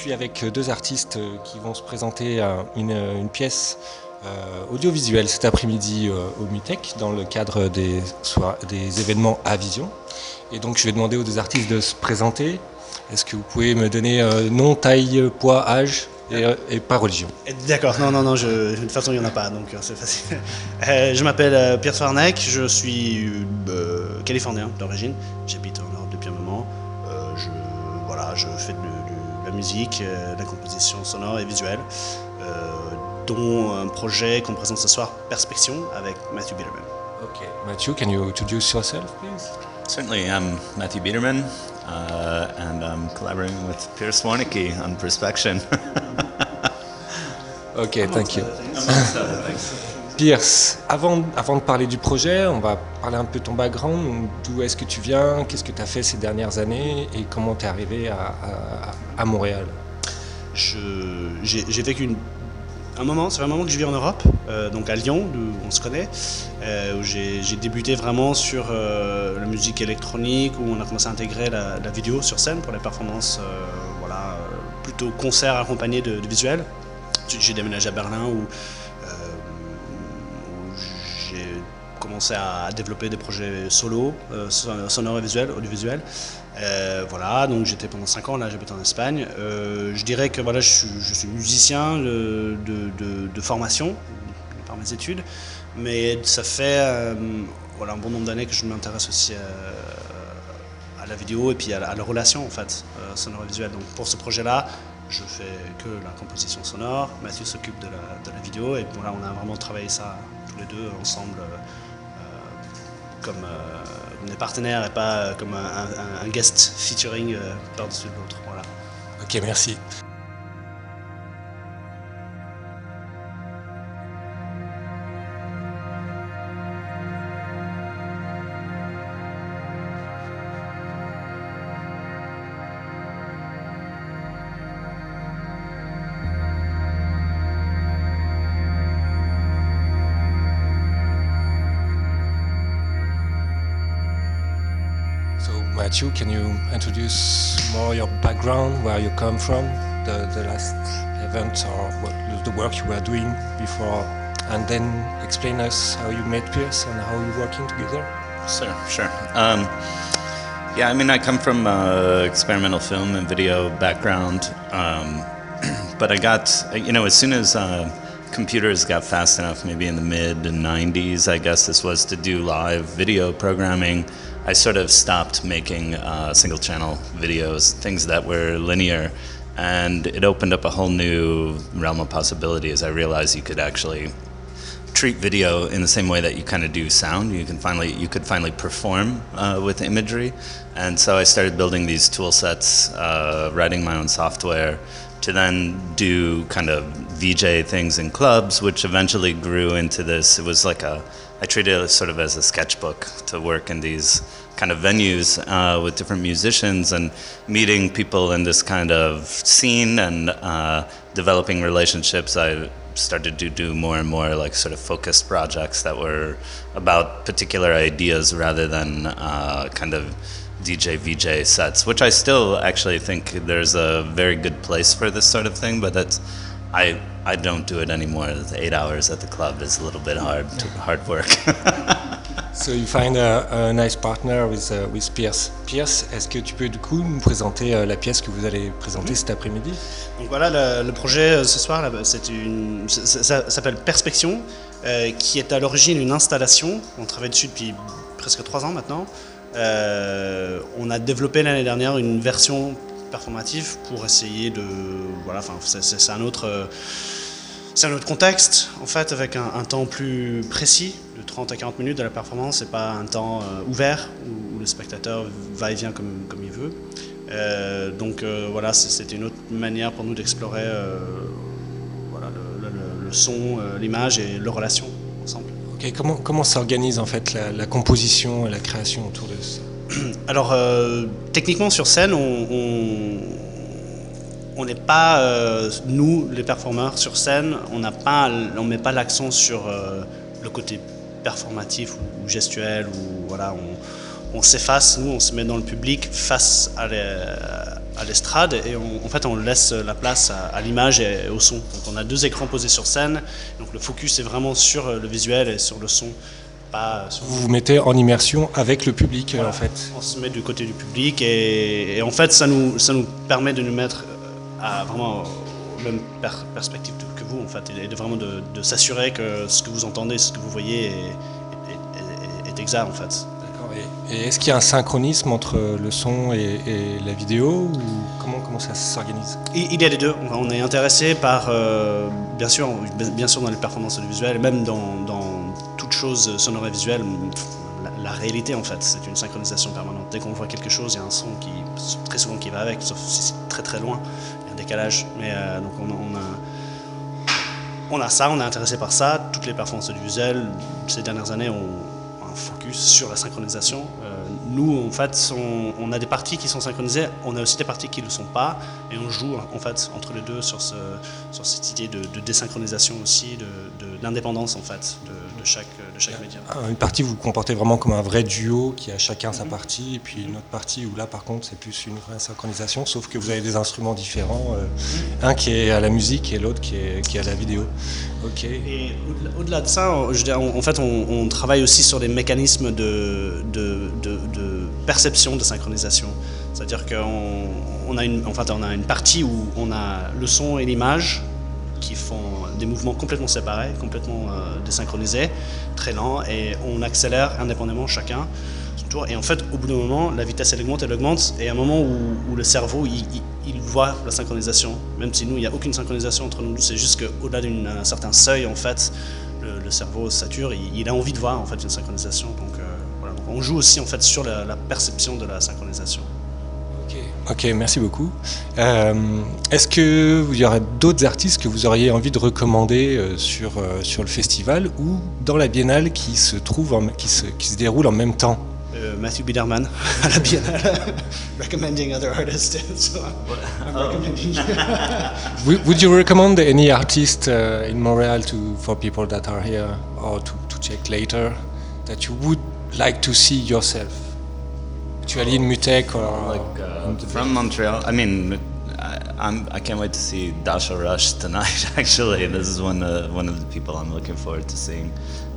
Suis avec deux artistes qui vont se présenter une, une pièce euh, audiovisuelle cet après-midi euh, au MUTEC dans le cadre des, événements à Vision. Et donc je vais demander aux deux artistes de se présenter. Est-ce que vous pouvez me donner euh, nom, taille, poids, âge et, pas religion? D'accord, non, non, non, de toute façon il n'y en a pas, donc c'est facile. je m'appelle Pierre Farnac, je suis californien d'origine, j'habite en Europe depuis un moment. je, voilà, je fais de, la musique, de la composition sonore et visuelle dont un projet qu'on présente ce soir, Perspection, avec Matthew Biederman. Okay, Matthew, can you introduce yourself, please? Certainly, I'm Matthew Biederman, uh, and I'm collaborating with Pierce Warnicki on Perspection. ok, thank you. Pierce, avant, de parler du projet, on va parler un peu de ton background. D'où est-ce que tu viens Qu'est-ce que tu as fait ces dernières années Et comment tu es arrivé à, Montréal? J'ai vécu un moment, c'est un moment que je vis en Europe, euh, donc à Lyon, où on se connaît, euh, où j'ai débuté vraiment sur euh, la musique électronique, où on a commencé à intégrer la, vidéo sur scène pour les performances, voilà, plutôt concert accompagné de, de visuels. J'ai déménagé à Berlin où, commencé à développer des projets solo, sonores et visuels, audiovisuels. Euh, voilà, donc j'étais pendant 5 ans, là j'habite en Espagne. Euh, je dirais que voilà, je, suis, musicien de, formation, par mes études, mais ça fait euh, voilà, un bon nombre d'années que je m'intéresse aussi à, la vidéo et puis à la, relation en fait, sonore et visuelle. Donc pour ce projet-là, je fais que la composition sonore, Mathieu s'occupe de la, vidéo et voilà, on a vraiment travaillé ça tous les deux ensemble comme des partenaires et pas euh, comme un, guest featuring euh, par-dessus l'autre. Ok, merci. Can you introduce more your background, where you come from, the, the last event or what, the work you were doing before, and then explain us how you met Pierce and how you're working together? Sure, sure. Um, yeah, I mean, I come from uh, experimental film and video background, um, but I got, you know, as soon as uh, computers got fast enough, maybe in the mid 90s, I guess this was to do live video programming. I sort of stopped making uh, single channel videos, things that were linear, and it opened up a whole new realm of possibilities. I realized you could actually treat video in the same way that you kind of do sound. You can finally you could finally perform uh, with imagery, and so I started building these tool sets, uh, writing my own software to then do kind of VJ things in clubs, which eventually grew into this. It was like a I treated it sort of as a sketchbook to work in these kind of venues uh, with different musicians and meeting people in this kind of scene and uh, developing relationships. I started to do more and more like sort of focused projects that were about particular ideas rather than uh, kind of DJ VJ sets, which I still actually think there's a very good place for this sort of thing, but that's I I don't do it anymore. The eight hours at the club is a little bit hard hard work. so you find a, a nice partner with uh, with Pierce. Pierce, est-ce que tu peux du coup nous présenter uh, la pièce que vous allez présenter cet après-midi? Donc voilà, le, le projet euh, ce soir, c'est une, ça, ça s'appelle Perspection, euh, qui est à l'origine une installation. On travaille dessus depuis presque trois ans maintenant. Euh, on a développé l'année dernière une version performatif pour essayer de voilà enfin c'est un autre c'est un autre contexte en fait avec un, temps plus précis de 30 à 40 minutes de la performance c'est pas un temps euh, ouvert où, le spectateur va et vient comme, comme il veut. Euh, donc euh, voilà c'était une autre manière pour nous d'explorer voilà, le, son l'image et leur relation ensemble. Ok comment comment s'organise en fait la composition et la création autour de ça? Alors, euh, techniquement, sur scène, on n'est pas, euh, nous, les performeurs, sur scène, on ne met pas l'accent sur euh, le côté performatif ou, gestuel. Ou, on s'efface, nous, on se met dans le public face à l'e- à l'estrade et on- en fait on laisse la place à, l'image et au son. Donc on a deux écrans posés sur scène, donc le focus est vraiment sur le visuel et sur le son, pas Vous vous mettez en immersion avec le public, euh, en fait. on se met du côté du public et, et en fait ça nous, ça nous permet de nous mettre euh, à vraiment aux mêmes per- perspectives que vous en fait et de vraiment de, de s'assurer que ce que vous entendez, ce que vous voyez est, est- est- est exact en fait. D'accord. Et, est-ce qu'il y a un synchronisme entre le son et, et la vidéo ou comment, comment ça s'organise? Il, y a les deux. On est intéressé par, euh, bien sûr, bien sûr dans les performances audiovisuelles, même dans, sonore et visuelle, la, réalité en fait, c'est une synchronisation permanente. Dès qu'on voit quelque chose, il y a un son qui, très souvent qui va avec, sauf si c'est très très loin, il y a un décalage. Mais euh, donc on, a- on a, ça, on est intéressé par ça. Toutes les performances audiovisuelles ces dernières années ont un focus sur la synchronisation. Euh, nous, en fait, on, on a des parties qui sont synchronisées, on a aussi des parties qui ne le sont pas, et on joue en fait entre les deux sur, ce, sur cette idée de, de désynchronisation aussi, de, de l'indépendance en fait de, de chaque, de chaque média. Ah, Une partie, vous vous comportez vraiment comme un vrai duo qui a chacun sa partie, et puis une autre partie où là, par contre, c'est plus une vraie synchronisation, sauf que vous avez des instruments différents, euh, un qui est à la musique et l'autre qui est, qui est à la vidéo. Ok. Et au-delà- de ça, je on- en fait, on, on travaille aussi sur des mécanismes de, de, de- de perception de synchronisation. C'est-à-dire qu'on on a, une, a une partie où on a le son et l'image qui font des mouvements complètement séparés, complètement euh, désynchronisés, très lents, et on accélère indépendamment chacun son tour. Et en fait, au bout d'un moment, la vitesse elle augmente, elle augmente, et à un moment où, le cerveau il, voit la synchronisation, même si nous il n'y a aucune synchronisation entre nous, c'est juste qu'au-delà d'un certain seuil, en fait, le, cerveau sature, il, a envie de voir en fait une synchronisation. On joue aussi en fait sur la, la perception de la synchronisation. Ok, merci beaucoup. Euh, Est-ce que il y aurait d'autres artistes que vous auriez envie de recommander euh, sur, euh, sur le festival ou dans la biennale qui se, trouve en- qui se, qui se déroule en même temps? Euh, Matthew Biederman à la Biennale, recommending other artists. So I'm recommending you. Would would you recommend any artist uh, in Montreal to, for people that are here or to, to check later that you would like to see yourself? Actually in Mutek or like uh, from Montreal. I mean, I, I'm I can't wait to see Dasha Rush tonight. Actually, this is one uh, one of the people I'm looking forward to seeing,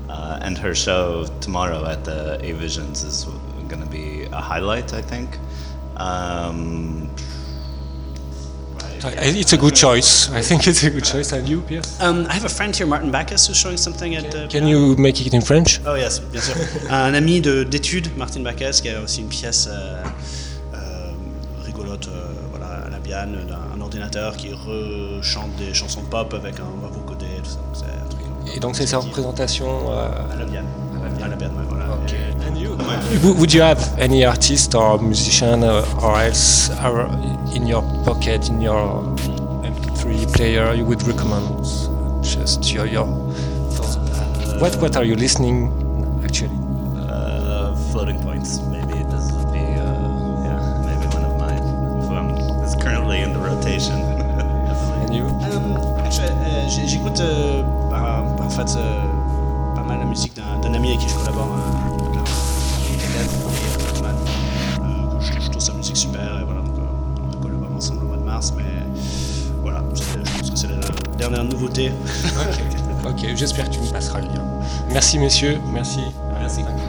uh, and her show tomorrow at the A Visions is going to be a highlight. I think. Um, It's a good choice. I think it's a good choice. And you, Pierre? Um, I have a friend here, Martin Bacchus, who's showing something at the. Can you make it in French? Oh yes, bien sûr. un ami de- d'études, Martin Bacchus, qui a aussi une pièce euh, euh, rigolote, euh, voilà, à la Biane, d'un un ordinateur qui rechante des chansons pop avec un vocodé, tout ça. Donc, c'est un truc Et donc c'est sa représentation. à la Biane. À la Biane, ouais, voilà. Ok. Et- And you? Would would you have any artist or musician uh, or else are in your pocket, in your MP3 player, you would recommend just your, your thoughts? What what are you listening actually? uh, floating points. Maybe this would be uh, yeah, maybe one of mine. Who I'm, is currently in the rotation. And you? Euh, actually, euh, j'ai- J'écoute euh, bah, en fait dernière nouveauté. Ok, ok. J'espère que tu me passeras le lien. Merci messieurs, merci. Merci. Merci.